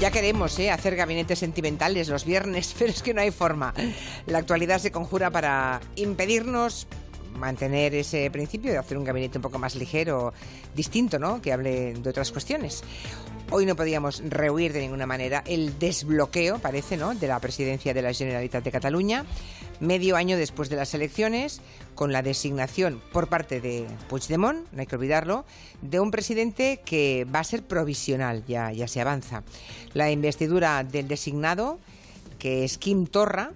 Ya queremos ¿eh? hacer gabinetes sentimentales los viernes, pero es que no hay forma. La actualidad se conjura para impedirnos mantener ese principio de hacer un gabinete un poco más ligero, distinto, ¿no? Que hable de otras cuestiones. Hoy no podíamos rehuir de ninguna manera el desbloqueo, parece, ¿no?, de la presidencia de la Generalitat de Cataluña, medio año después de las elecciones, con la designación por parte de Puigdemont, no hay que olvidarlo, de un presidente que va a ser provisional, ya, ya se avanza. La investidura del designado, que es Kim Torra,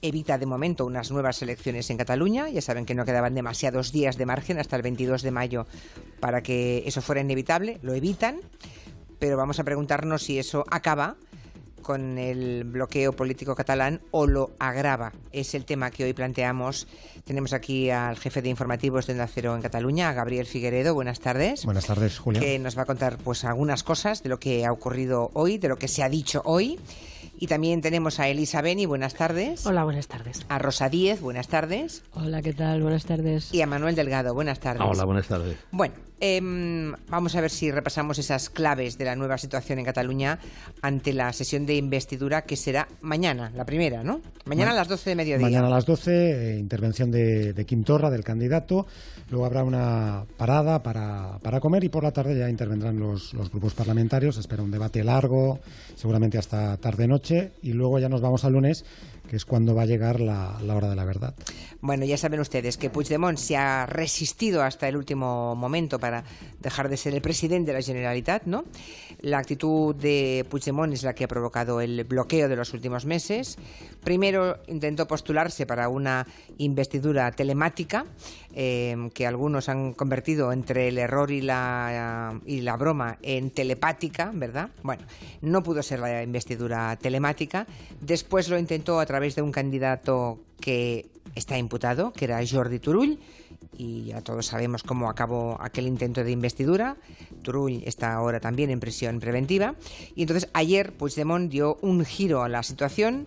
evita de momento unas nuevas elecciones en Cataluña. Ya saben que no quedaban demasiados días de margen hasta el 22 de mayo para que eso fuera inevitable. Lo evitan, pero vamos a preguntarnos si eso acaba con el bloqueo político catalán o lo agrava. Es el tema que hoy planteamos. Tenemos aquí al jefe de informativos de Nacero en Cataluña, Gabriel Figueredo. Buenas tardes. Buenas tardes, Julia. Que nos va a contar pues algunas cosas de lo que ha ocurrido hoy, de lo que se ha dicho hoy. Y también tenemos a Elisa Beni, buenas tardes. Hola, buenas tardes. A Rosa Díez, buenas tardes. Hola, ¿qué tal? Buenas tardes. Y a Manuel Delgado, buenas tardes. Hola, buenas tardes. Bueno, em, vamos a ver si repasamos esas claves de la nueva situación en Cataluña ante la sesión de investidura que será mañana, la primera, ¿no? Mañana a las 12 de mediodía. Mañana a las 12, eh, intervención de, de, Kim Torra, del candidato. Luego habrá una parada para, para comer y por la tarde ya intervendrán los, los grupos parlamentarios. Espera un debate largo, seguramente hasta tarde-noche. Y luego ya nos vamos al lunes que es cuando va a llegar la, la, hora de la verdad. Bueno, ya saben ustedes que Puigdemont se ha resistido hasta el último momento para dejar de ser el presidente de la Generalitat, ¿no? La actitud de Puigdemont es la que ha provocado el bloqueo de los últimos meses. Primero intentó postularse para una investidura telemática eh, que algunos han convertido entre el error y la, y la broma en telepática, ¿verdad? Bueno, no pudo ser la investidura telemática. Después lo intentó a través de un candidato que está imputado, que era Jordi Turull, y ya todos sabemos cómo acabó aquel intento de investidura. Turull está ahora también en prisión preventiva. Y entonces ayer Puigdemont dio un giro a la situación.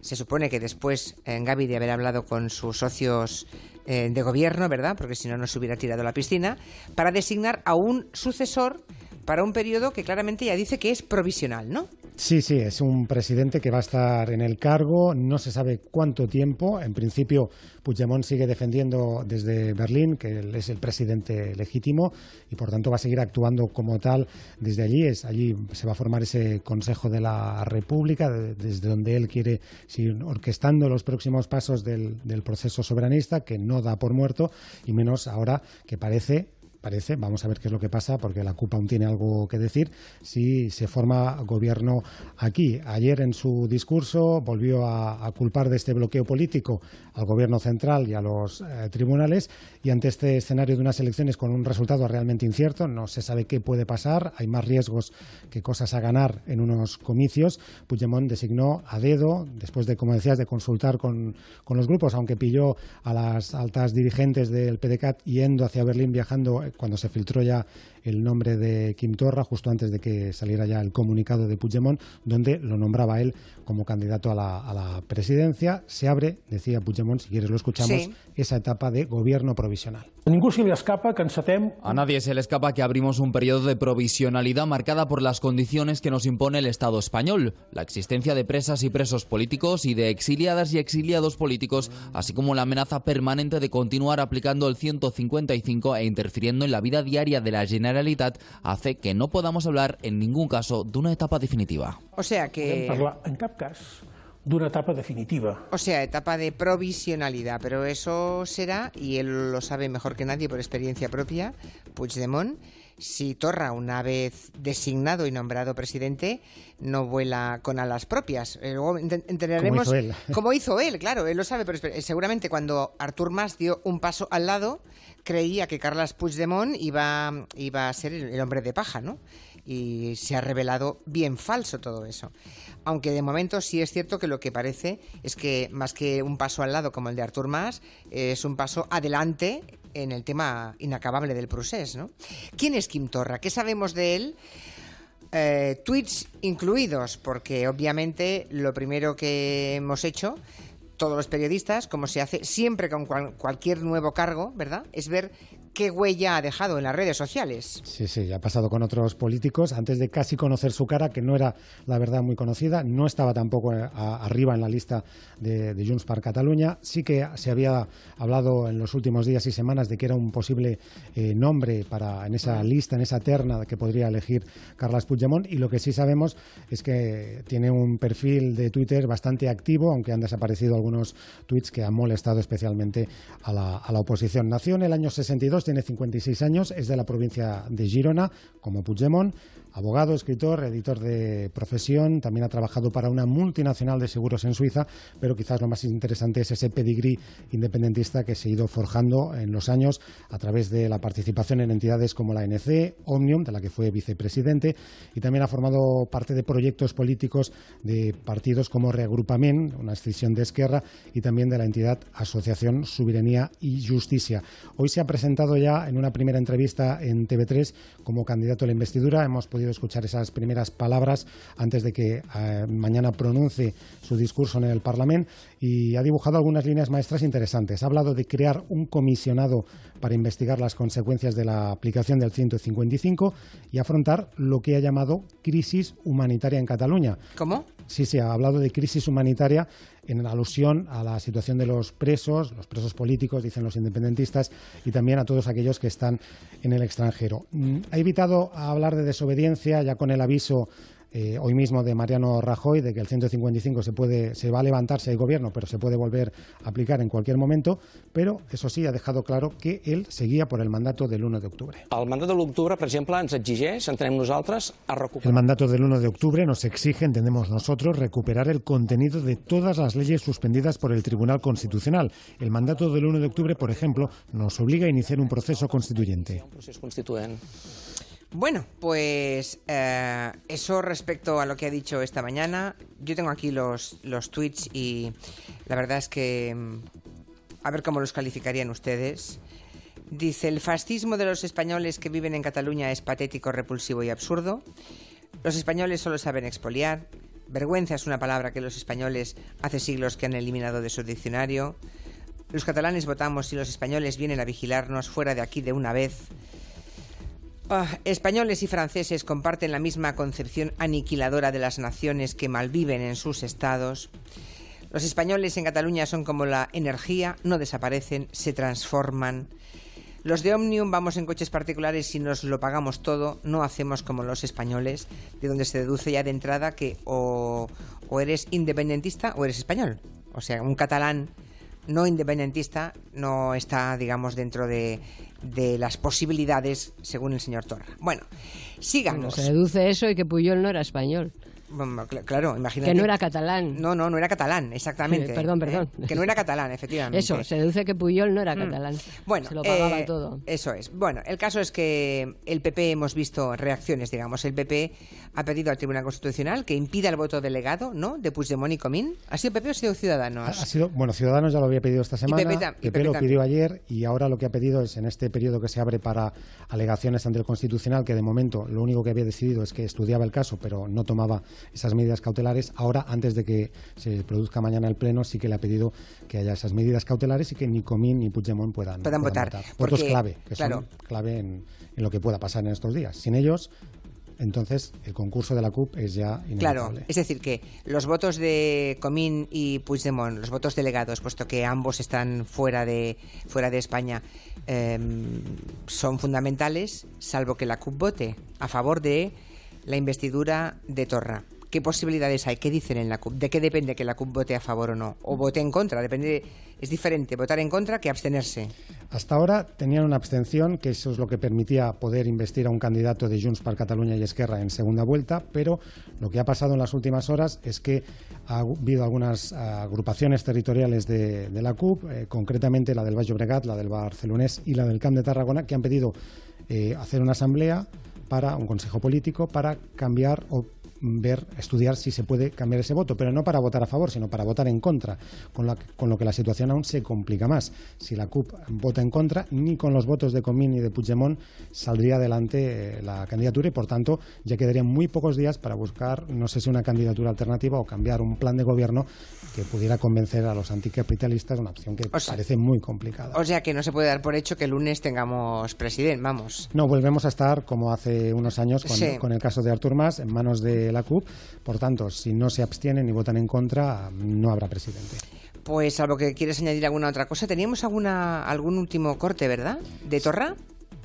Se supone que después, en Gaby, de haber hablado con sus socios eh, de gobierno, ¿verdad? Porque si no, no se hubiera tirado la piscina, para designar a un sucesor para un periodo que claramente ya dice que es provisional, ¿no? Sí, sí, es un presidente que va a estar en el cargo, no se sabe cuánto tiempo. En principio, Puigdemont sigue defendiendo desde Berlín que es el presidente legítimo y por tanto va a seguir actuando como tal desde allí. Es, allí se va a formar ese Consejo de la República, desde donde él quiere seguir orquestando los próximos pasos del proceso soberanista, que no da por muerto, y menos ahora que parece parece, vamos a ver qué es lo que pasa, porque la CUP aún tiene algo que decir, si se forma gobierno aquí. Ayer en su discurso volvió a, culpar de este bloqueo político al gobierno central y a los eh, tribunales, y ante este escenario de unas elecciones con un resultado realmente incierto, no se sabe qué puede pasar, hay más riesgos que cosas a ganar en unos comicios, Puigdemont designó a dedo, después de, como decías, de consultar con, con los grupos, aunque pilló a las altas dirigentes del PDCAT yendo hacia Berlín viajando cuando se filtró ya el nombre de Kim Torra, justo antes de que saliera ya el comunicado de Puigdemont, donde lo nombraba él como candidato a la, a la presidencia. Se abre, decía Puigdemont, si quieres lo escuchamos, sí. esa etapa de gobierno provisional. A ningú se le escapa que encetem... A nadie se le escapa que abrimos un periodo de provisionalidad marcada por las condiciones que nos impone el Estado español, la existencia de presas y presos políticos y de exiliadas y exiliados políticos, así como la amenaza permanente de continuar aplicando el 155 e interfiriendo en la vida diaria de la Generalitat, hace que no podamos hablar en ningún caso de una etapa definitiva. O sea que... En cap cas d'una etapa definitiva. O sea, etapa de provisionalidad, pero eso será, y él lo sabe mejor que nadie por experiencia propia, Puigdemont, si Torra, una vez designado y nombrado presidente, no vuela con alas propias. Eh, Luego entenderemos como hizo él, hizo él claro, él lo sabe, pero seguramente cuando Artur Mas dio un paso al lado, creía que Carles Puigdemont iba, iba a ser el hombre de paja, ¿no? Y se ha revelado bien falso todo eso. Aunque de momento sí es cierto que lo que parece es que más que un paso al lado como el de Artur Mas, es un paso adelante en el tema inacabable del procés, ¿no? ¿Quién es Kim Torra? ¿Qué sabemos de él? Eh, tweets incluidos, porque obviamente lo primero que hemos hecho todos los periodistas, como se hace siempre con cual, cualquier nuevo cargo, ¿verdad? Es ver qué huella ha dejado en las redes sociales. Sí, sí, ha pasado con otros políticos. Antes de casi conocer su cara, que no era la verdad muy conocida, no estaba tampoco eh, arriba en la lista de, Junts per Cataluña. Sí que se había hablado en los últimos días y semanas de que era un posible eh, nombre para en esa lista, en esa terna que podría elegir Carles Puigdemont. Y lo que sí sabemos es que tiene un perfil de Twitter bastante activo, aunque han desaparecido algunos tweets que han molestado especialmente a la, a la oposición. Nació en el año 62 tiene 56 años, es de la provincia de Girona, como Puigdemont, abogado, escritor, editor de profesión, también ha trabajado para una multinacional de seguros en Suiza, pero quizás lo más interesante es ese pedigrí independentista que se ha ido forjando en los años a través de la participación en entidades como la ANC, Omnium, de la que fue vicepresidente, y también ha formado parte de proyectos políticos de partidos como Reagrupament, una escisión de Esquerra, y también de la entidad Asociación Soberanía y Justicia. Hoy se ha presentado ya en una primera entrevista en TV3 como candidato a la investidura. Hemos podido escuchar esas primeras palabras antes de que eh, mañana pronuncie su discurso en el Parlamento y ha dibujado algunas líneas maestras interesantes. Ha hablado de crear un comisionado para investigar las consecuencias de la aplicación del 155 y afrontar lo que ha llamado crisis humanitaria en Cataluña. ¿Cómo? Sí, sí, ha hablado de crisis humanitaria en alusión a la situación de los presos, los presos políticos, dicen los independentistas, y también a todos aquellos que están en el extranjero. Mm, ha evitado hablar de desobediencia ya con el aviso eh, hoy mismo de Mariano Rajoy de que el 155 se puede se va a levantar si hay gobierno, pero se puede volver a aplicar en cualquier momento, pero eso sí ha dejado claro que él seguía por el mandato del 1 de octubre. El mandato de octubre, por ejemplo, ens exigeix, entenem nosaltres, a recuperar... El mandato del 1 de octubre nos exige, entendemos nosotros, recuperar el contenido de todas las leyes suspendidas por el Tribunal Constitucional. El mandato del 1 de octubre, por ejemplo, nos obliga a iniciar un proceso constituyente. Un constituent. Bueno, pues eh, eso respecto a lo que ha dicho esta mañana. Yo tengo aquí los, los tweets y la verdad es que mm, a ver cómo los calificarían ustedes. Dice, el fascismo de los españoles que viven en Cataluña es patético, repulsivo y absurdo. Los españoles solo saben expoliar. Vergüenza es una palabra que los españoles hace siglos que han eliminado de su diccionario. Los catalanes votamos y los españoles vienen a vigilarnos fuera de aquí de una vez. Ah, españoles y franceses comparten la misma concepción aniquiladora de las naciones que malviven en sus estados. Los españoles en Cataluña son como la energía, no desaparecen, se transforman. Los de Omnium vamos en coches particulares y nos lo pagamos todo, no hacemos como los españoles, de donde se deduce ya de entrada que o, o eres independentista o eres español. O sea, un catalán no independentista no está, digamos, dentro de, de las posibilidades según el señor Torra. Bueno, sigamos. se deduce eso y que Puyol no era español. Claro, imagínate. Que no era catalán. No, no, no era catalán, exactamente. perdón, perdón. Eh, que no era catalán, efectivamente. Eso, se deduce que Puyol no era mm. catalán. Bueno, se lo pagaba eh, todo. Eso es. Bueno, el caso es que el PP hemos visto reacciones, digamos. El PP ha pedido al Tribunal Constitucional que impida el voto delegado, ¿no? De Puigdemont y Comín. ¿Ha sido PP o ha sido Ciudadanos? Ha, sido, bueno, Ciudadanos ya lo había pedido esta semana. Y PP, lo pidió ayer y ahora lo que ha pedido es en este periodo que se abre para alegaciones ante el Constitucional, que de momento lo único que había decidido es que estudiaba el caso, pero no tomaba esas medidas cautelares Ahora, antes de que se produzca mañana el Pleno, sí que le ha pedido que haya esas medidas cautelares y que ni Comín ni Puigdemont puedan, puedan, votar. Votos clave, que son clave en, lo que pueda pasar en estos días. Sin ellos, entonces el concurso de la CUP es ya inevitable. Claro, es decir, que los votos de Comín y Puigdemont, los votos delegados, puesto que ambos están fuera de, fuera de España, em, son fundamentales, salvo que la CUP vote a favor de la investidura de Torra. ¿Qué posibilidades hay? ¿Qué dicen en la CUP? ¿De qué depende que la CUP vote a favor o no? ¿O vote en contra? Depende, es diferente votar en contra que abstenerse. Hasta ahora tenían una abstención, que eso es lo que permitía poder investir a un candidato de Junts para Cataluña y Esquerra en segunda vuelta, pero lo que ha pasado en las últimas horas es que ha habido algunas agrupaciones territoriales de, la CUP, eh, concretamente la del Valle Bregat, la del Barcelonés y la del Camp de Tarragona, que han pedido eh, hacer una asamblea para un consejo político para cambiar o ver, estudiar si se puede cambiar ese voto, pero no para votar a favor, sino para votar en contra, con, con lo que la situación aún se complica más. Si la CUP vota en contra, ni con los votos de Comín ni de Puigdemont saldría adelante eh, la candidatura y, por tanto, ya quedarían muy pocos días para buscar, no sé si una candidatura alternativa o cambiar un plan de gobierno que pudiera convencer a los anticapitalistas, una opción que parece muy complicada. O sea que no se puede dar por hecho que el lunes tengamos presidente, vamos. No, volvemos a estar como hace unos años con, con el caso de Artur Mas en manos de la CUP. Por tanto, si no se abstienen y votan en contra, no habrá presidente. Pues salvo que quieres añadir alguna otra cosa, teníamos alguna algún último corte, ¿verdad? ¿De Torra?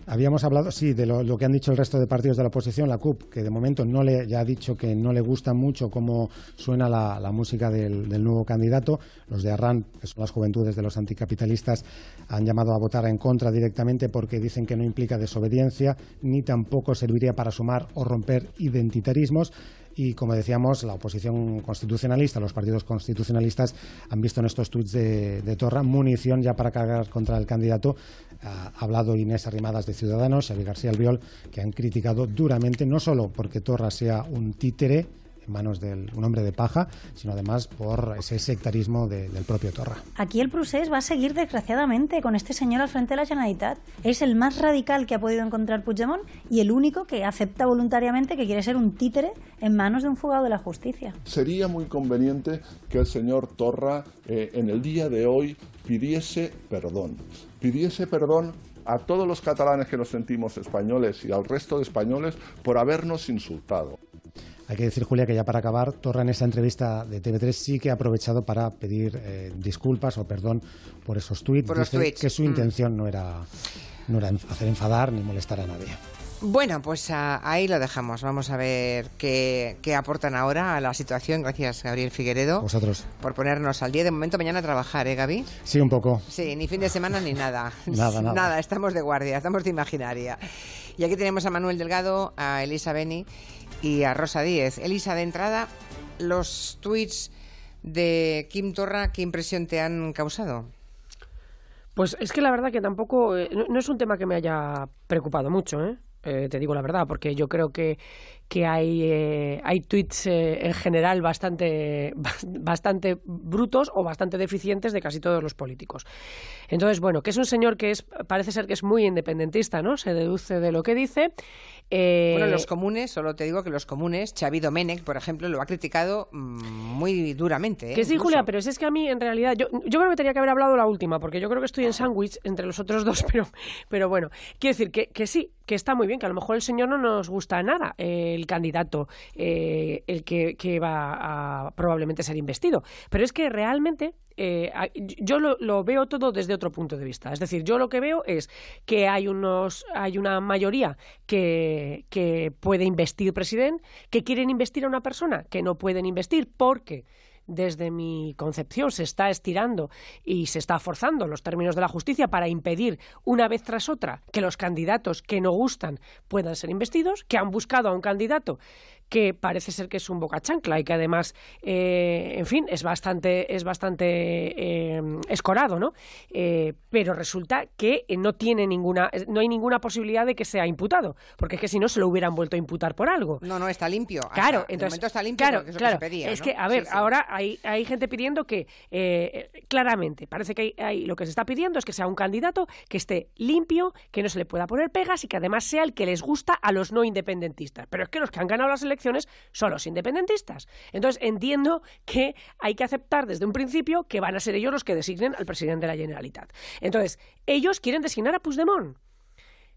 Habíamos hablado, sí, de lo, que han dicho el resto de partidos de la oposición, la CUP, que de momento no le, ya ha dicho que no le gusta mucho cómo suena la, música del, nuevo candidato. Los de Arran, que son las juventudes de los anticapitalistas, han llamado a votar en contra directamente porque dicen que no implica desobediencia ni tampoco serviría para sumar o romper identitarismos y, como decíamos, la oposición constitucionalista, los partidos constitucionalistas han visto en estos tuits de, Torra munición ya para cargar contra el candidato. Ha hablado Inés Arrimadas de Ciudadanos, Xavi García Albiol, que han criticado duramente, no solo porque Torra sea un títere, en manos de un hombre de paja, sino además por ese sectarismo del propio Torra. Aquí el procés va a seguir desgraciadamente con este señor al frente de la Generalitat. Es el más radical que ha podido encontrar Puigdemont y el único que acepta voluntariamente que quiere ser un títere en manos de un fugado de la justicia. Sería muy conveniente que el señor Torra eh, en el día de hoy pidiese perdón. Pidiese perdón a todos los catalanes que nos sentimos españoles y al resto de españoles por habernos insultado. Hay que decir, Julia, que ya para acabar, Torra en esa entrevista de TV3 sí que ha aprovechado para pedir eh, disculpas o perdón por esos tweets. Dice que su mm. intención no era, no era hacer enfadar ni molestar a nadie. Bueno, pues ahí lo dejamos. Vamos a ver qué, aportan ahora a la situación. Gracias, Gabriel Figueredo. Vosotros. Por ponernos al día. De momento, mañana a trabajar, ¿eh, Gaby? Sí, un poco. Sí, ni fin de semana ni nada. nada, nada. Nada, estamos de guardia, estamos de imaginaria. Y aquí tenemos a Manuel Delgado, a Elisa Beni y a Rosa Díez. Elisa, de entrada, los tweets de Kim Torra, ¿qué impresión te han causado? Pues es que la verdad que tampoco, eh, no, es un tema que me haya preocupado mucho, ¿eh? Eh, te digo la verdad, porque yo creo que, que hay, hay tweets en general bastante, bastante brutos o bastante deficientes de casi todos los políticos. Entonces, bueno, que es un señor que es, parece ser que es muy independentista, ¿no? Se deduce de lo que dice. Bueno, los comunes, solo te digo que los comunes, Xavi Domenech, por ejemplo, lo ha criticado mm, muy duramente. Que sí, Julia, pero es que a mí, en realidad, yo, yo creo que tenía que haber hablado la última, porque yo creo que estoy en sándwich entre los otros dos, pero, pero bueno, quiero decir que, que sí, que está muy bien, que a lo mejor el señor no nos gusta nada, el candidato, eh, el que, que, va a probablemente ser investido. Pero es que realmente eh, yo lo, veo todo desde otro punto de vista. Es decir, yo lo que veo es que hay, unos, hay una mayoría que, que puede investir presidente, que quieren investir a una persona que no pueden investir porque desde mi concepción se está estirando y se está forzando los términos de la justicia para impedir una vez tras otra que los candidatos que no gustan puedan ser investidos, que han buscado a un candidato que parece ser que es un boca chancla y que además, eh, en fin, es bastante, es bastante eh, escorado, ¿no? Eh, pero resulta que no tiene ninguna, no hay ninguna posibilidad de que sea imputado, porque es que si no se lo hubieran vuelto a imputar por algo. No, no, está limpio. Claro, entonces, está limpio claro, es claro, que se pedía, Es que, a ver, ahora hay, hay gente pidiendo que, claramente, parece que hay, lo que se está pidiendo es que sea un candidato que esté limpio, que no se le pueda poner pegas y que además sea el que les gusta a los no independentistas. Pero es que los que han ganado las elecciones son los independentistas. Entonces entiendo que hay que aceptar desde un principio que van a ser ellos los que designen al presidente de la Generalitat. Entonces, ellos quieren designar a Puigdemont.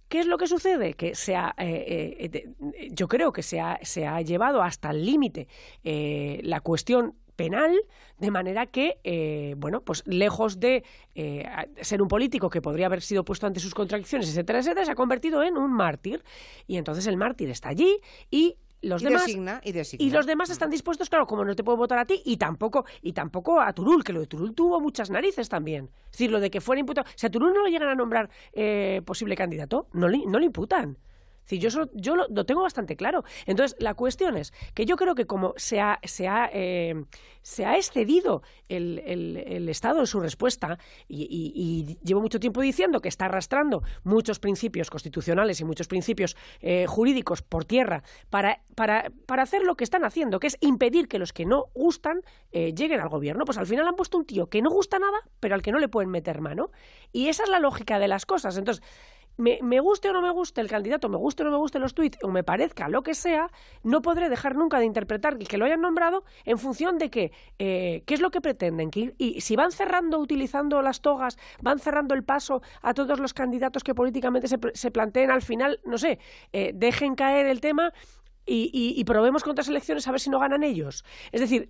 ¿Qué es lo que sucede? Que se ha, eh, eh, yo creo que se ha, se ha llevado hasta el límite eh, la cuestión penal, de manera que, bueno, pues lejos de ser un político que podría haber sido puesto ante sus contradicciones, etcétera, etcétera, se ha convertido en un mártir. Y entonces el mártir está allí y los demás y, los demás están dispuestos claro como no te puedo votar a ti y tampoco y tampoco a Turul que lo de Turul tuvo muchas narices también. Es decir lo de que fuera imputado si a Turul no lo llegan a nombrar eh, posible candidato no le, no le imputan decir, yo, yo lo, tengo bastante claro. Entonces, la cuestión es que yo creo que como se ha, se ha, eh, se ha excedido el, el, Estado en su respuesta y, llevo mucho tiempo diciendo que está arrastrando muchos principios constitucionales y muchos principios eh, jurídicos por tierra para, para, para, hacer lo que están haciendo, que es impedir que los que no gustan eh, lleguen al gobierno. Pues al final han puesto un tío que no gusta nada, pero al que no le pueden meter mano. Y esa es la lógica de las cosas. Entonces, me, guste o no me guste el candidato, me guste o no me guste los tweets, o me parezca lo que sea, no podré dejar nunca de interpretar que lo hayan nombrado en función de que, eh, qué es lo que pretenden. Que, y si van cerrando, utilizando las togas, van cerrando el paso a todos los candidatos que políticamente se, planteen, al final, no sé, eh, dejen caer el tema y, y, probemos con otras elecciones a ver si no ganan ellos. Es decir,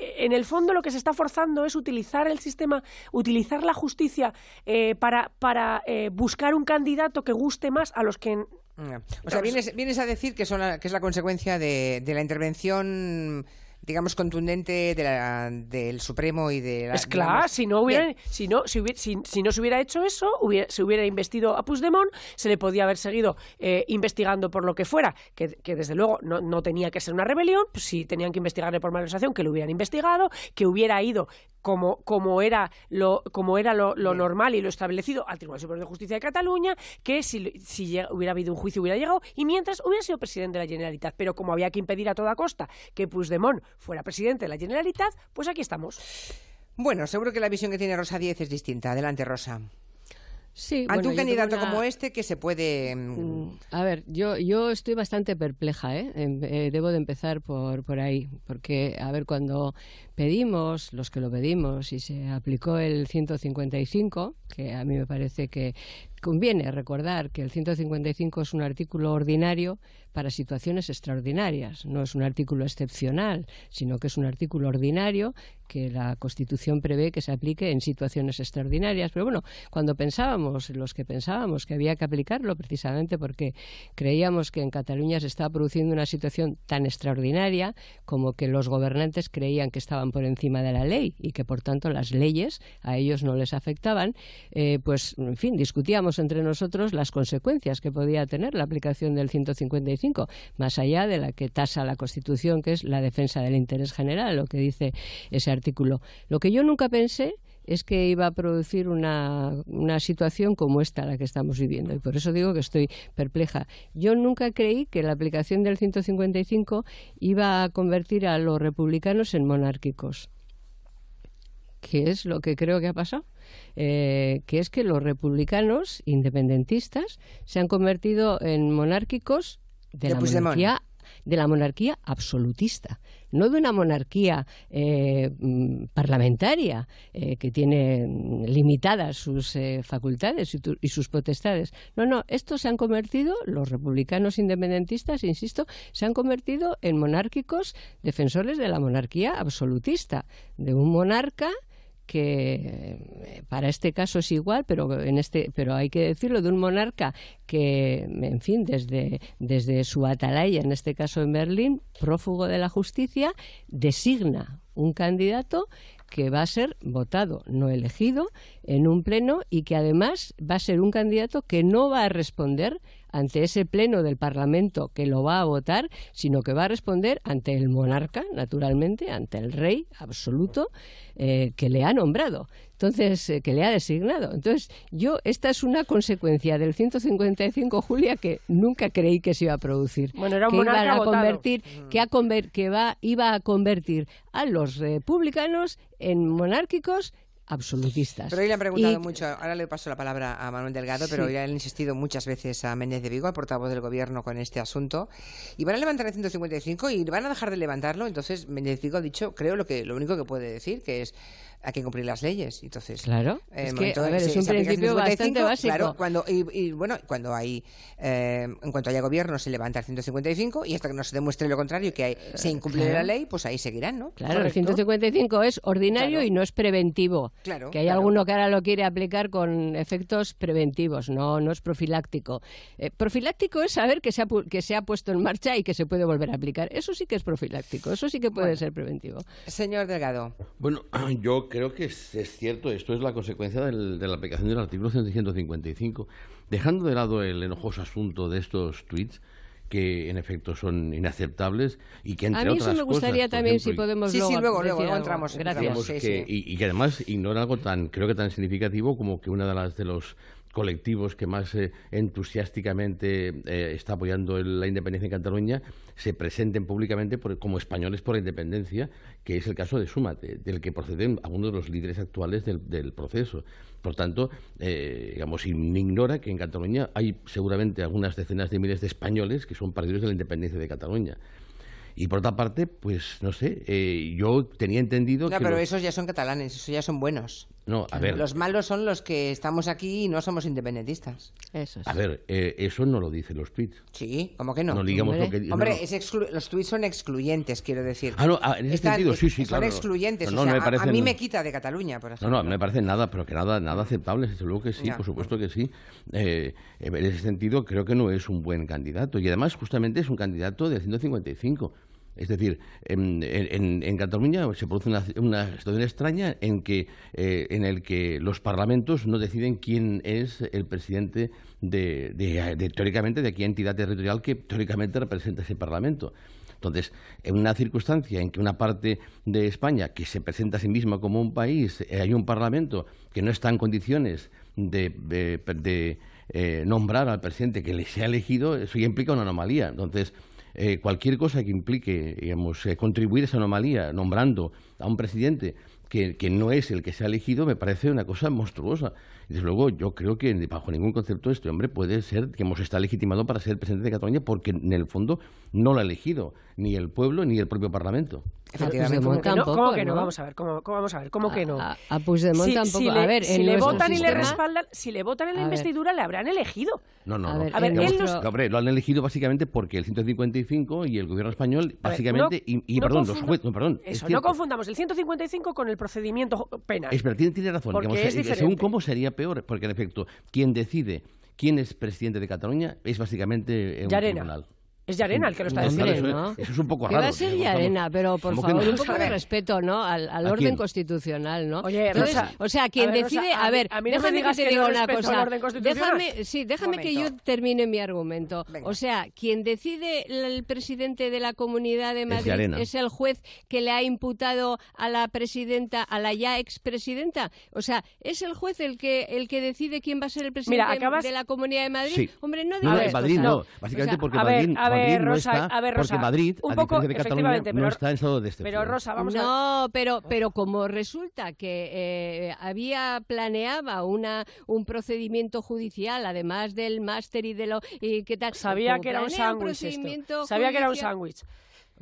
en el fondo lo que se está forzando es utilizar el sistema, utilizar la justicia eh, para, para eh, buscar un candidato que guste más a los que o sea, vienes, vienes a decir que, son que es la consecuencia de, de la intervención digamos, contundente del Supremo y de la... Es claro, si no, hubiera, si, no, si, si, no se hubiera hecho eso, se hubiera investido a Puigdemont, se le podía haber seguido eh, investigando por lo que fuera, que, desde luego no, no, tenía que ser una rebelión, pues si tenían que investigarle por malversación, que lo hubieran investigado, que hubiera ido como, como era, lo, como era lo, normal y lo establecido al Tribunal Superior de Justicia de Cataluña, que si, si hubiera habido un juicio hubiera llegado, y mientras hubiera sido presidente de la Generalitat. Pero como había que impedir a toda costa que Puigdemont fuera presidente de la Generalitat, pues aquí estamos. Bueno, seguro que la visión que tiene Rosa Díez es distinta. Adelante, Rosa. Sí, Ante un candidato como este que se puede... Mm, mm, a ver, yo, yo estoy bastante perpleja, ¿eh? Em, ¿eh? debo de empezar por, por ahí, porque, a ver, cuando pedimos, los que lo pedimos, y se aplicó el 155, que a mí me parece que conviene recordar que el 155 es un artículo ordinario para situaciones extraordinarias, no es un artículo excepcional, sino que es un artículo ordinario que la Constitución prevé que se aplique en situaciones extraordinarias. Pero bueno, cuando pensábamos, los que pensábamos que había que aplicarlo, precisamente porque creíamos que en Cataluña se estaba produciendo una situación tan extraordinaria como que los gobernantes creían que estaban por encima de la ley y que por tanto las leyes a ellos no les afectaban, eh, pues en fin, discutíamos entre nosotros las consecuencias que podía tener la aplicación del 155, más allá de la que tasa la Constitución, que es la defensa del interés general, lo que dice ese artículo artículo. Lo que yo nunca pensé es que iba a producir una, una, situación como esta la que estamos viviendo. Y por eso digo que estoy perpleja. Yo nunca creí que la aplicación del 155 iba a convertir a los republicanos en monárquicos. ¿Qué es lo que creo que ha pasado? Eh, que es que los republicanos independentistas se han convertido en monárquicos de, la monarquía de la monarquía absolutista, no de una monarquía eh, mm, parlamentaria eh, que tiene limitadas sus eh, facultades y, sus potestades. No, no, estos se han convertido, los republicanos independentistas, insisto, se han convertido en monárquicos defensores de la monarquía absolutista, de un monarca que eh, para este caso es igual, pero en este, pero hay que decirlo de un monarca que, en fin, desde, desde su atalaya, en este caso en Berlín, prófugo de la justicia, designa un candidato que va a ser votado, no elegido, en un pleno y que además va a ser un candidato que no va a responder ante ese pleno del Parlamento que lo va a votar, sino que va a responder ante el monarca, naturalmente, ante el rey absoluto eh, que le ha nombrado. Entonces, eh, que le ha designado. Entonces, yo, esta es una consecuencia del 155, Julia, que nunca creí que se iba a producir. Bueno, era un que a convertir, que, a que va, iba a convertir a los republicanos en monárquicos absolutistas. Pero hoy le han preguntado mucho, ahora le paso la palabra a Manuel Delgado, pero hoy le han insistido muchas veces a Méndez de Vigo, al portavoz del gobierno, con este asunto. Y van a levantar el 155 y van a dejar de levantarlo. Entonces Méndez de Vigo ha dicho, creo, lo, que, lo único que puede decir, que es hay que cumplir las leyes. Entonces, claro, eh, es, que, a ver, es un principio bastante básico. Claro, cuando, y, bueno, cuando hay, eh, en cuanto haya gobierno, se levanta el 155 y hasta que no se demuestre lo contrario, que hay, se incumple la ley, pues ahí seguirán, ¿no? Claro, el 155 es ordinario y no es preventivo. Claro. Que hay alguno que ahora lo quiere aplicar con efectos preventivos, no, no es profiláctico. Eh, profiláctico es saber que se, ha, que se ha puesto en marcha y que se puede volver a aplicar. Eso sí que es profiláctico, eso sí que puede ser preventivo. Señor Delgado. Bueno, yo creo que es, cierto, esto es la consecuencia de la aplicación del artículo 155. dejando de lado el enojoso asunto de estos tweets, que en efecto son inaceptables y que entre A mí otras eso me gustaría cosas, también ejemplo, si podemos Sí, sí, luego, luego, decir luego algo. entramos, Gracias. Sí, que- sí. Y, y que además ignora algo tan creo que tan significativo como que una de las de los colectivos que más eh, entusiásticamente eh, está apoyando el- la independencia en Cataluña se presenten públicamente por- como españoles por la independencia, que es el caso de Súmate, del que proceden algunos de los líderes actuales del, del proceso. Por tanto, eh, digamos, ignora que en Cataluña hay seguramente algunas decenas de miles de españoles que son partidarios de la independencia de Cataluña. Y por otra parte, pues no sé, eh, yo tenía entendido No, que. pero los- esos ya son catalanes, esos ya son buenos. No, a ver. Los malos son los que estamos aquí y no somos independentistas. Eso A ver, eh, eso no lo dicen los tweets. Sí, ¿cómo que no? No digamos lo que- no, Hombre, no. es exclu- los tuits son excluyentes, quiero decir. Ah, no, ah, en ese Están- sentido, sí, sí, Son claro. excluyentes. No, o no, sea, me a- a, mí me quita de Cataluña, por No, ejemplo. no, me parece nada, pero que nada, nada aceptable, desde luego que sí, por supuesto que sí. Eh, en ese sentido, creo que no es un buen candidato. Y además, justamente es un candidato de 155. Es decir, en, en- Cataluña se produce una, situación extraña en que eh, en el que los parlamentos no deciden quién es el presidente de, de- de, teóricamente de aquella entidad territorial que teóricamente representa ese parlamento. Entonces, en una circunstancia en que una parte de España, que se presenta a sí misma como un país, eh, hay un Parlamento que no está en condiciones de, de- de, eh, nombrar al presidente que le sea elegido, eso ya implica una anomalía. Entonces, eh, cualquier cosa que implique digamos, eh, contribuir a esa anomalía nombrando a un presidente que, que no es el que se ha elegido me parece una cosa monstruosa. Desde luego yo creo que bajo ningún concepto este hombre puede ser que hemos está legitimado para ser presidente de Cataluña porque en el fondo no lo ha elegido ni el pueblo ni el propio Parlamento. Efectivamente. Puigdemont ¿Cómo que no? tampoco, ¿Cómo que no? ¿no? Vamos a ver, ¿cómo, cómo vamos a ver, ¿cómo que no? A, a Puigdemont Si- tampoco. si a le- ver, si le votan y le respaldan, si le votan en la A ver. investidura, le habrán elegido. No, no, A no. ver, A ver, él nuestro- No, hombre, lo han elegido básicamente porque el 155 y el gobierno español, A ver, básicamente, no- y, y no perdón, los jueces, no, perdón, es Eso, no cierto. confundamos el 155 con el procedimiento penal. Es, pero tiene, tiene razón. Porque digamos, es eh, diferente. según cómo sería peor, porque en efecto, quien decide quién es presidente de Cataluña es básicamente eh, un Llarena. tribunal. Es Llarena el que lo está diciendo. eso, ¿no? eso es un poco raro. va a ser Llarena, vamos. pero por ¿Cómo que favor, no? un poco de respeto, ¿no? Al, al ¿A orden constitucional, ¿no? Oye, Entonces, Rosa, o sea, a quien ver, decide, a a mí- ver, a mí no me déjame digas que te diga una cosa. Déjame, sí, déjame que yo termine mi argumento. Venga. O sea, quien decide el, presidente de la Comunidad de Madrid es el juez que le ha imputado a la presidenta, a la ya expresidenta. O sea, es el juez el que el que decide quién va a ser el presidente Mira, acabas- de la Comunidad de Madrid. Sí. Hombre, no digas no. Madrid no. Básicamente porque Madrid, a ver, Madrid no Rosa, está, a ver, Rosa, porque Madrid, un a poco, diferencia de Cataluña, efectivamente, no pero- está en estado de excepción. Pero Rosa, vamos a ver. no, pero, pero como resulta que eh, había planeaba una un procedimiento judicial, además del máster y de lo y qué tal. Sabía que era un sándwich. Sabía que era un sándwich.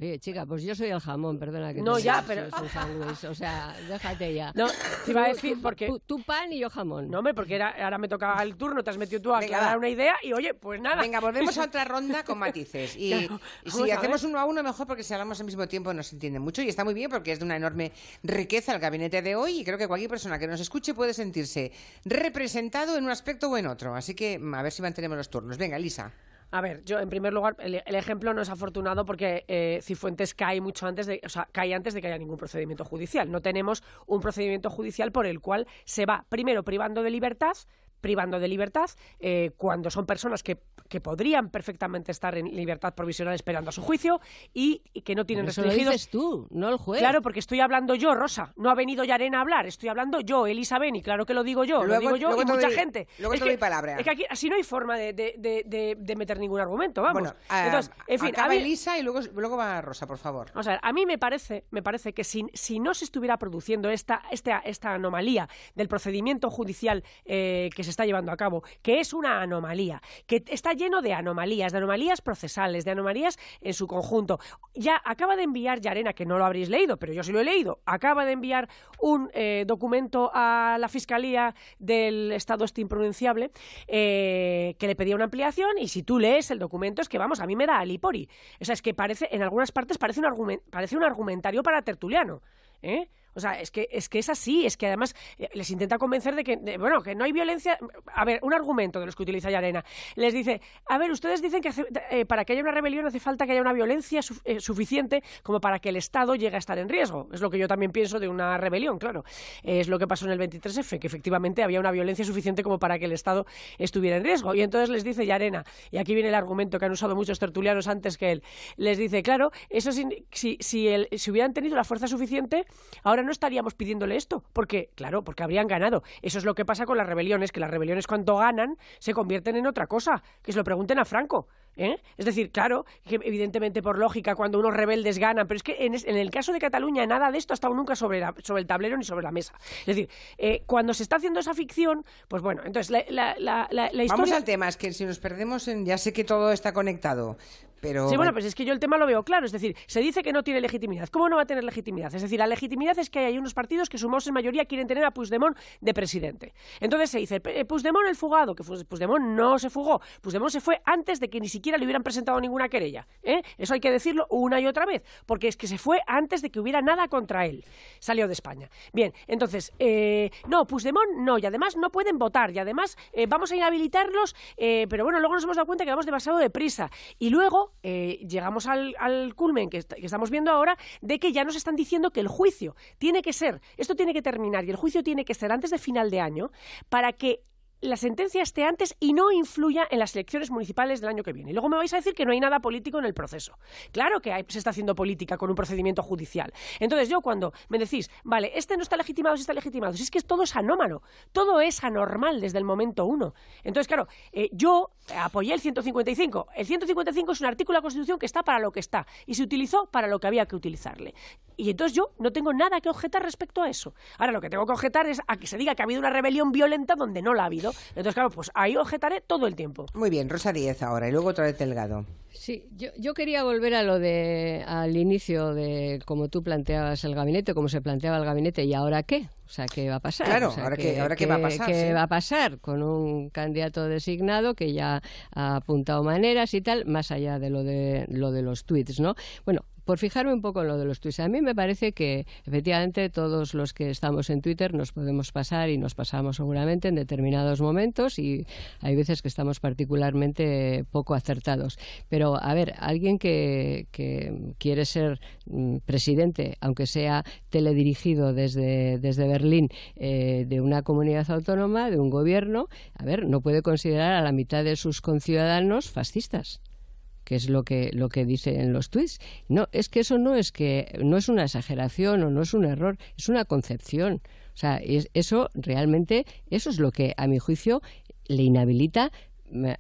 Oye, chica, pues yo soy el jamón, perdona que No, te ya, pero- soy sándwich, o sea, déjate ya. No, te iba a decir tú- porque... tú- tú pan y yo jamón. No, hombre, porque era, ahora me tocaba el turno, te has metido tú a Venga, aclarar va. una idea y oye, pues nada. Venga, volvemos a otra ronda con matices. Y, Claro, y vamos si hacemos uno a uno, mejor porque si hablamos al mismo tiempo no se entiende mucho. Y está muy bien porque es de una enorme riqueza el gabinete de hoy. Y creo que cualquier persona que nos escuche puede sentirse representado en un aspecto o en otro. Así que a ver si mantenemos los turnos. Venga, Elisa. A ver, yo en primer lugar, el, ejemplo no es afortunado porque eh, Cifuentes cae mucho antes de, o sea, cae antes de que haya ningún procedimiento judicial. No tenemos un procedimiento judicial por el cual se va primero privando de libertad privando de libertad eh, cuando son personas que, que podrían perfectamente estar en libertad provisional esperando a su juicio y, y que no tienen Pero eso lo restringidos dices tú, no el juez. Claro, porque estoy hablando yo, Rosa. No ha venido Yarena a hablar. Estoy hablando yo, Elisa Beni. Claro que lo digo yo, lo Luego- digo yo y mucha doy- gente. luego es te que, doy palabra. Es que aquí así no hay forma de, de- de- de- de meter ningún argumento, vamos. Bueno, ah, Entonces, en fin, a acaba mí- Elisa y luego, luego va Rosa, por favor. Vamos a ver, a mí me parece, me parece que si, si no se estuviera produciendo esta, esta, esta anomalía del procedimiento judicial eh, que se está llevando a cabo, que es una anomalía, que está lleno de anomalías, de anomalías procesales, de anomalías en su conjunto. Ya acaba de enviar Yarena, que no lo habréis leído, pero yo sí lo he leído, acaba de enviar un eh, documento a la Fiscalía del Estado este impronunciable eh, que le pedía una ampliación y si tú lees el documento es que, vamos, a mí me da alipori. O sea, es que parece, en algunas partes parece un, parece un argumentario para tertuliano. ¿eh? O sea, es que, es que es así, es que además eh, les intenta convencer de que, bueno, que no hay violencia. A ver, un argumento de los que utiliza Yarena. Les dice, a ver, ustedes dicen que eh, para que haya una rebelión hace falta que haya una violencia eh, suficiente como para que el Estado llegue a estar en riesgo. Es lo que yo también pienso de una rebelión, claro. es lo que pasó en el 23F, que efectivamente había una violencia suficiente como para que el Estado estuviera en riesgo. Y entonces les dice Yarena, y aquí viene el argumento que han usado muchos tertulianos antes que él, les dice, claro, eso si, si, si hubieran tenido la fuerza suficiente, ahora no estaríamos pidiéndole esto, porque, claro, porque habrían ganado. Eso es lo que pasa con las rebeliones, que las rebeliones cuando ganan se convierten en otra cosa. Que se lo pregunten a Franco. ¿eh? Es decir, claro, que evidentemente por lógica cuando unos rebeldes ganan, pero es que en, el caso de Cataluña nada de esto ha estado nunca sobre, sobre el tablero ni sobre la mesa. Es decir, eh, cuando se está haciendo esa ficción, pues bueno, entonces la, la, la, historia... Vamos al tema, es que si nos perdemos en... Ya sé que todo está conectado, pero... Sí, bueno, pues es que yo el tema lo veo claro. Es decir, se dice que no tiene legitimidad. ¿Cómo no va a tener legitimidad? Es decir, la legitimidad es que hay unos partidos que sumados en mayoría quieren tener a Puigdemont de presidente. Entonces se dice, Puigdemont el fugado, que Puigdemont no se fugó. Puigdemont se fue antes de que ni siquiera le hubieran presentado ninguna querella. ¿eh? Eso hay que decirlo una y otra vez, porque es que se fue antes de que hubiera nada contra él. Salió de España. Bien, entonces, eh, no, Puigdemont no, y además no pueden votar, y además eh, vamos a inhabilitarlos, eh, pero bueno, luego nos hemos dado cuenta que vamos demasiado deprisa. Y luego eh, llegamos al, culmen que, que, estamos viendo ahora de que ya nos están diciendo que el juicio tiene que ser, esto tiene que terminar y el juicio tiene que ser antes de final de año para que la sentencia esté antes y no influya en las elecciones municipales del año que viene. Y luego me vais a decir que no hay nada político en el proceso. Claro que se está haciendo política con un procedimiento judicial. Entonces yo cuando me decís, vale, este no está legitimado, si está legitimado, si es que todo es anómalo, todo es anormal desde el momento uno. Entonces, claro, eh, yo apoyé el 155. El 155 es un artículo de la Constitución que está para lo que está y se utilizó para lo que había que utilizarle. Y entonces yo no tengo nada que objetar respecto a eso. Ahora lo que tengo que objetar es a que se diga que ha habido una rebelión violenta donde no la ha habido. Entonces, claro, pues ahí objetaré todo el tiempo. Muy bien, Rosa Díez ahora y luego otra vez Delgado. Sí, yo, yo, quería volver a lo de al inicio de cómo tú planteabas el gabinete, cómo se planteaba el gabinete y ahora qué. O sea, ¿qué va a pasar? Claro, ahora, qué, ahora qué va a pasar. ¿Qué va a pasar con un candidato designado que ya ha apuntado maneras y tal, más allá de lo de lo de los tweets, ¿no? Bueno, por fijarme un poco en lo de los tweets, a mí me parece que efectivamente todos los que estamos en Twitter nos podemos pasar y nos pasamos seguramente en determinados momentos y hay veces que estamos particularmente poco acertados. Pero, a ver, alguien que, quiere ser mm, presidente, aunque sea teledirigido desde, desde Berlín, eh, de una comunidad autónoma, de un gobierno, a ver, no puede considerar a la mitad de sus conciudadanos fascistas que es lo que lo que dice en los tweets. No, es que eso no es que no es una exageración o no es un error, es una concepción. O sea, eso realmente eso es lo que a mi juicio le inhabilita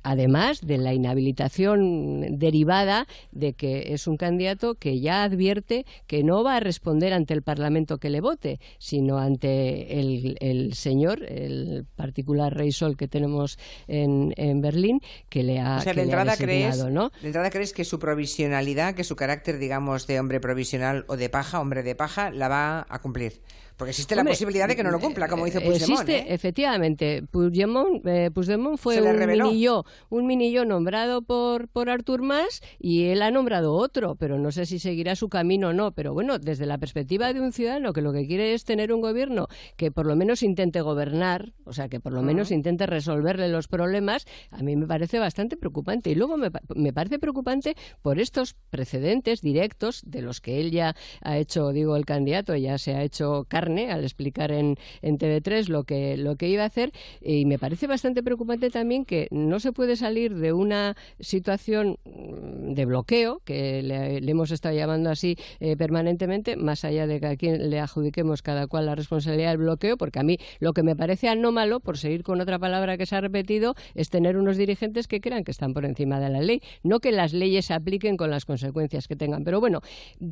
además de la inhabilitación derivada de que es un candidato que ya advierte que no va a responder ante el Parlamento que le vote, sino ante el, señor, el particular rey sol que tenemos en, Berlín, que le ha, o sea, de entrada crees, ¿no? De entrada crees que su provisionalidad, que su carácter, digamos, de hombre provisional o de paja, hombre de paja, la va a cumplir. Porque existe la posibilidad de que no lo cumpla, como dice Puigdemont. Existe, ¿eh? efectivamente. Puigdemont, eh, fue un minillo, un minillo nombrado por, por Artur Mas y él ha nombrado otro, pero no sé si seguirá su camino o no. Pero bueno, desde la perspectiva de un ciudadano que lo que quiere es tener un gobierno que por lo menos intente gobernar, o sea, que por lo menos intente resolverle los problemas, a mí me parece bastante preocupante. Y luego me, me parece preocupante por estos precedentes directos de los que él ya ha hecho, digo, el candidato, ya se ha hecho al explicar en, en TV3 lo que, lo que iba a hacer y me parece bastante preocupante también que no se puede salir de una situación mm, de bloqueo, que le, hemos estado llamando así eh, permanentemente, más allá de que a quien le adjudiquemos cada cual la responsabilidad del bloqueo, porque a mí lo que me parece anómalo, por seguir con otra palabra que se ha repetido, es tener unos dirigentes que crean que están por encima de la ley, no que las leyes se apliquen con las consecuencias que tengan. Pero bueno,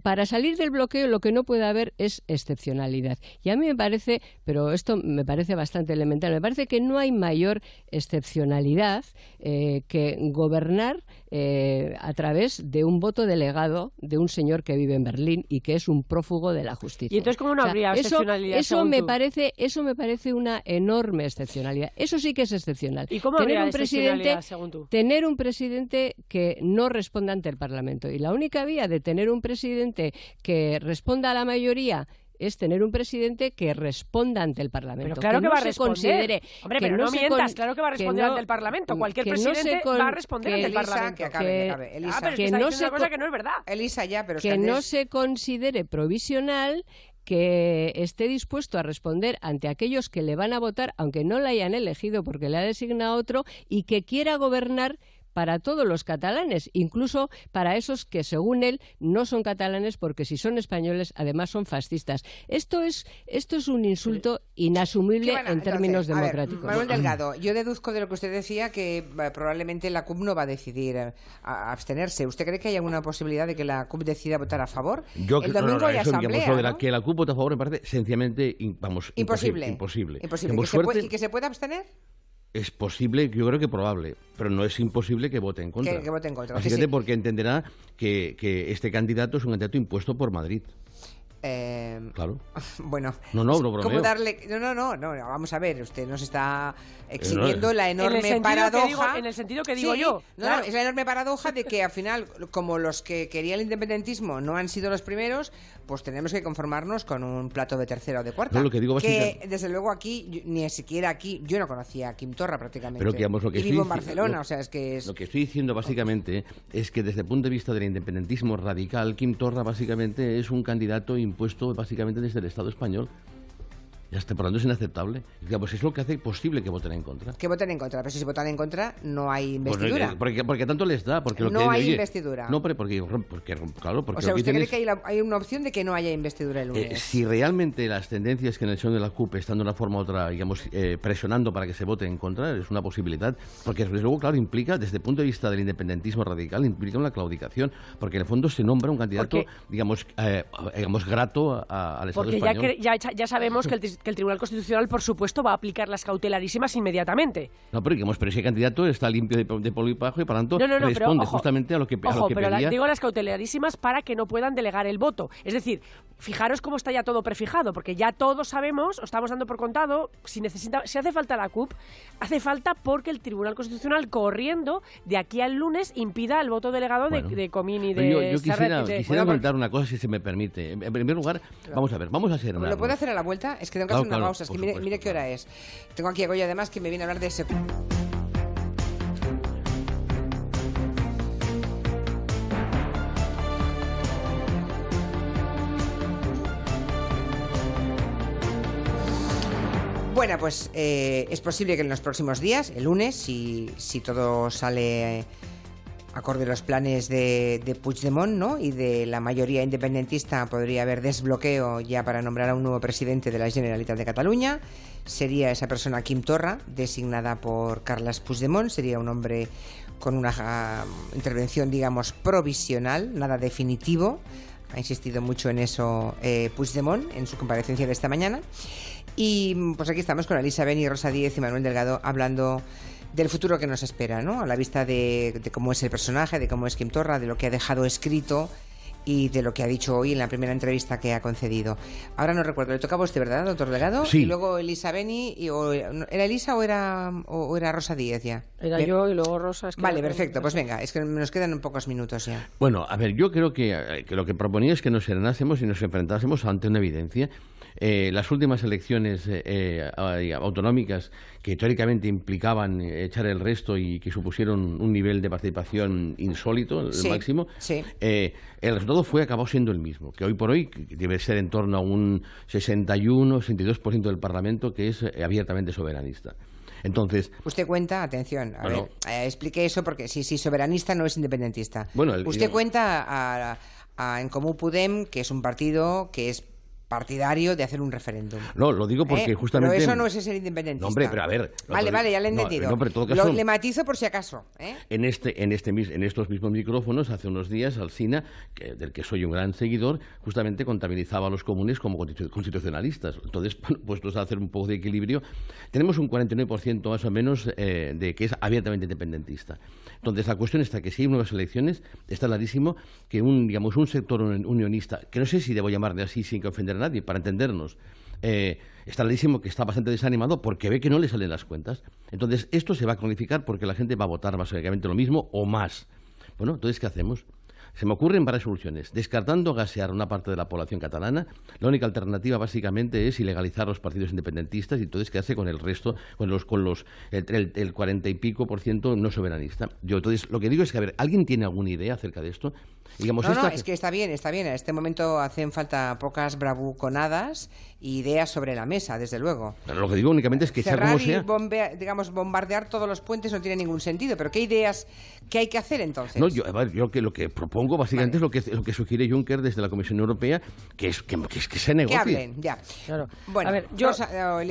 para salir del bloqueo lo que no puede haber es excepcionalidad. Y a mí me parece, pero esto me parece bastante elemental, me parece que no hay mayor excepcionalidad eh, que gobernar eh, a través de un voto delegado de un señor que vive en Berlín y que es un prófugo de la justicia. ¿Y entonces cómo no habría excepcionalidad? Eso, me parece, eso me parece una enorme excepcionalidad. Eso sí que es excepcional. ¿Y cómo tener un presidente, según tú? Tener un presidente que no responda ante el Parlamento. Y la única vía de tener un presidente que responda a la mayoría es tener un presidente que responda ante el Parlamento. Pero claro que, no va a responder. Hombre, pero no, se mientas, claro que va a responder no- ante el Parlamento. Cualquier no presidente con- va a responder ante el Elisa, Parlamento. que acabe, que acabe. Elisa. Ah, pero es que no se una cosa con- que no es verdad. Elisa ya, pero que no se considere provisional que esté dispuesto a responder ante aquellos que le van a votar, aunque no le hayan elegido porque le ha designado otro, y que quiera gobernar para todos los catalanes, incluso para esos que, según él, no son catalanes porque si son españoles, además son fascistas. Esto es, esto es un insulto inasumible ¿Qué van a- en términos entonces, a ver, democráticos. Manuel Delgado, yo deduzco de lo que usted decía que eh, probablemente la CUP no va a decidir eh, a- a abstenerse. ¿Usted cree que hay alguna posibilidad de que la CUP decida votar a favor? Yo El creo- no, domingo no, hay eso, digamos, asamblea, lo de la- ¿no? que la CUP vota a favor me parece sencillamente in- vamos, Imposible. Imposible. Imposible. ¿Que se puede- suerte, ¿Y que se puede abstener? Es posible, yo creo que probable, pero no es imposible que vote en contra. Que- que vote en contra, Básicamente sí, sí. porque entenderá que, que este candidato es un candidato impuesto por Madrid. Eh, Claro. Bueno, No, no, no ¿cómo darle? No, no, no, no, vamos a ver, usted nos está exhibiendo Eh, la En el enorme que paradoja. digo- en el sentido que digo Sí, yo, no, claro. no, es la enorme paradoja de que al final, como los que querían el independentismo no han sido los primeros, pues tenemos que conformarnos con un plato de tercera o de cuarta. No, lo que digo que desde luego aquí, ni siquiera aquí, yo no conocía a Kim Torra prácticamente. Pero que, digamos, lo que y vivo en Barcelona, lo- o sea, es que es... Lo que estoy diciendo básicamente es que desde el punto de vista del independentismo radical, Kim Torra básicamente es un candidato impuesto básicamente desde el Estado español. Ya está, por lo tanto es inaceptable. Digamos, es lo que hace posible que voten en contra. Que voten en contra, pero si votan en contra no hay Pues, investidura. eh, porque, porque tanto les da. Porque lo No que, hay oye, investidura. No, pero porque, porque claro, porque o sea, ¿usted cree es- que hay, la- hay una opción de que no haya investidura el lunes? Eh, si realmente las tendencias que en el seno de la CUP están de una forma u otra, digamos, eh, presionando para que se vote en contra, es una posibilidad, porque desde luego, claro, implica, desde el punto de vista del independentismo radical, implica una claudicación, porque en el fondo se nombra un candidato, Porque- digamos, eh, digamos, grato a- a- al Estado Porque ya, español. cre- ya, ya sabemos que el, que el Tribunal Constitucional, por supuesto, va a aplicar las cautelarísimas inmediatamente. No, pero digamos, pero ese candidato está limpio de, de polvo y pajo y por tanto No, no, no, pero, responde ojo, justamente a lo que, a lo Ojo, que pero la- pedía. digo las cautelarísimas para que no puedan delegar el voto. Es decir, fijaros cómo está ya todo prefijado, porque ya todos sabemos, o estamos dando por contado, si necesita, si hace falta la CUP, hace falta porque el Tribunal Constitucional, corriendo, de aquí al lunes, impida el voto delegado de- Bueno. de, Comín y de yo, yo quisiera, de- quisiera Bueno, comentar una cosa, si se me permite. En primer lugar, vamos a ver, vamos a ser ¿Lo puedo hacer a la vuelta? Es que tengo que Claro, hacer una claro, pausa. Es que mire, supuesto, mire qué hora es. Tengo aquí a Goya, además, que me viene a hablar de ese... Bueno, pues eh, es posible que en los próximos días, el lunes, si, todo sale acorde a los planes de, de Puigdemont ¿no? y de la mayoría independentista, podría haber desbloqueo ya para nombrar a un nuevo presidente de la Generalitat de Cataluña. Sería esa persona Quim Torra, designada por Carles Puigdemont. Sería un hombre con una ah, intervención, digamos, provisional, nada definitivo. Ha insistido mucho en eso eh, Puigdemont en su comparecencia de esta mañana. Y pues aquí estamos con Elisa Beni, Rosa Díez y Manuel Delgado hablando del futuro que nos espera, ¿no? A la vista de, de cómo es el personaje, de cómo es Kim Torra, de lo que ha dejado escrito y de lo que ha dicho hoy en la primera entrevista que ha concedido. Ahora no recuerdo, le tocaba a usted, ¿verdad, doctor Delgado? Sí. Y luego Elisa Beni, y, o- ¿era Elisa o era, o, o era Rosa Díez ya? Era Bien. yo y luego Rosa. es que Vale, perfecto, pues venga, es que nos quedan pocos minutos ya. Bueno, a ver, yo creo que, eh, que lo que proponía es que nos serenásemos y nos enfrentásemos ante una evidencia. Eh, las últimas elecciones eh, eh, autonómicas que teóricamente implicaban echar el resto y que supusieron un nivel de participación insólito, el Sí, máximo, sí. eh, el resultado fue acabó siendo el mismo, que hoy por hoy debe ser en torno a un 61-62% del Parlamento que es eh, abiertamente soberanista. Entonces, Usted cuenta, atención, a Bueno. ver, eh, explique eso porque si, si soberanista no es independentista. Bueno, el- Usted cuenta a, a En Comú Podem, que es un partido que es partidario de hacer un referéndum. no, lo digo porque ¿Eh? justamente... Pero eso no es ser independentista. No, hombre, pero a ver... Vale, vale, ya lo he entendido. no, todo Lo- le matizo por si acaso. ¿eh? En, este, en, este, en estos mismos micrófonos, hace unos días, Alsina, que- del que soy un gran seguidor, justamente contabilizaba a los comunes como constitu- constitucionalistas. Entonces, puestos a hacer un poco de equilibrio, tenemos un 49% más o menos eh, de que es abiertamente independentista. Entonces, la cuestión está que si hay nuevas elecciones, está clarísimo que un, digamos, un sector un- unionista, que no sé si debo llamarle así sin que ofender a nadie, para entendernos, eh, está clarísimo que está bastante desanimado porque ve que no le salen las cuentas. Entonces, esto se va a cronificar porque la gente va a votar básicamente lo mismo o más. Bueno, entonces, ¿qué hacemos? Se me ocurren varias soluciones. Descartando gasear una parte de la población catalana, la única alternativa básicamente es ilegalizar los partidos independentistas y entonces quedarse con el resto, con los, con los el, cuarenta y pico por ciento no soberanista. Yo entonces lo que digo es que a ver, ¿alguien tiene alguna idea acerca de esto? Digamos, no, no, es que está bien, está bien. En este momento hacen falta pocas bravuconadas y ideas sobre la mesa, desde luego. Pero lo que digo únicamente es que sea como sea... Y digamos, bombardear todos los puentes no tiene ningún sentido. Pero ¿qué ideas, qué hay que hacer entonces? No, yo, yo que lo que propongo básicamente es lo que, lo que sugiere Juncker desde la Comisión Europea, que es que, que, que se negocie. Que hablen, ya. Claro. Bueno, a ver, yo...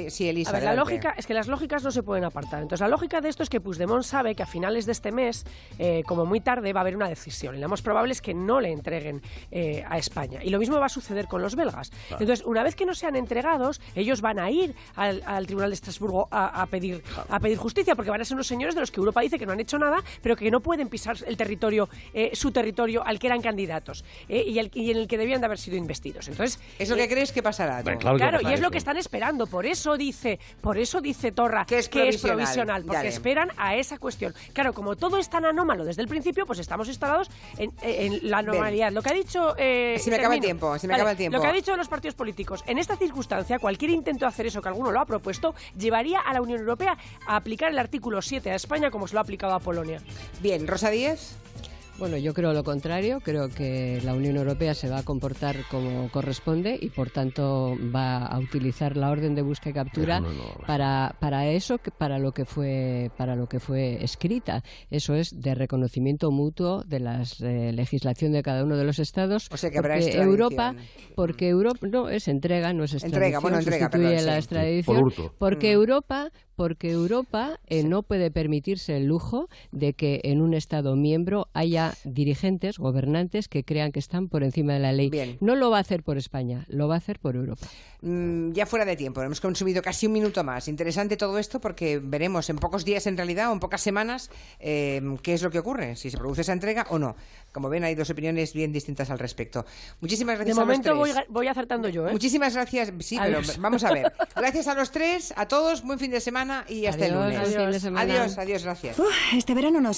sí, Elisa, a ver, la lógica es que las lógicas no se pueden apartar. Entonces, la lógica de esto es que Puigdemont sabe que a finales de este mes, eh, como muy tarde, va a haber una decisión. Y lo más probable es que no le entreguen eh, a España. Y lo mismo va a suceder con los belgas. Entonces, una vez que no sean entregados, ellos van a ir al, Tribunal de Estrasburgo a, pedir, a pedir justicia, porque van a ser unos señores de los que Europa dice que no han hecho nada, pero que no pueden pisar el territorio, eh, su territorio al que eran candidatos eh, y, en el que debían de haber sido investidos. Entonces, ¿eso qué crees que pasará? claro, y es lo que están esperando. Por eso dice, por eso dice Torra que es provisional, porque esperan a esa cuestión. Claro, como todo es tan anómalo desde el principio, pues estamos instalados en, la normalidad. Lo que ha dicho. Eh, me acaba el tiempo, me acaba el tiempo. Lo que ha dicho los partidos políticos. En esta circunstancia, cualquier intento de hacer eso que alguno lo ha propuesto, llevaría a la Unión Europea a aplicar el artículo 7 a España como se lo ha aplicado a Polonia. Bien, Rosa Díez. Bueno, yo creo lo contrario. Creo que la Unión Europea se va a comportar como corresponde y, por tanto, va a utilizar la orden de búsqueda y captura para, para eso, para lo que fue para lo que fue escrita. Eso es de reconocimiento mutuo de la eh, legislación de cada uno de los estados. O sea que porque Europa, porque Europa no es entrega, no es extradición, entrega, bueno, entrega, sustituye la extradición, porque mm. Europa porque Europa eh, no puede permitirse el lujo de que en un Estado miembro haya dirigentes, gobernantes que crean que están por encima de la ley. No lo va a hacer por España, lo va a hacer por Europa. Mm, ya fuera de tiempo, hemos consumido casi un minuto más. Interesante todo esto porque veremos en pocos días en realidad o en pocas semanas eh, qué es lo que ocurre, si se produce esa entrega o no. Como ven, hay dos opiniones bien distintas al respecto. Muchísimas gracias de a momento los Voy, voy acertando yo. ¿eh? Muchísimas gracias. Sí, pero vamos a ver. Gracias a los tres, a todos, buen fin de semana y hasta el lunes. Adiós, adiós, adiós, gracias. este verano no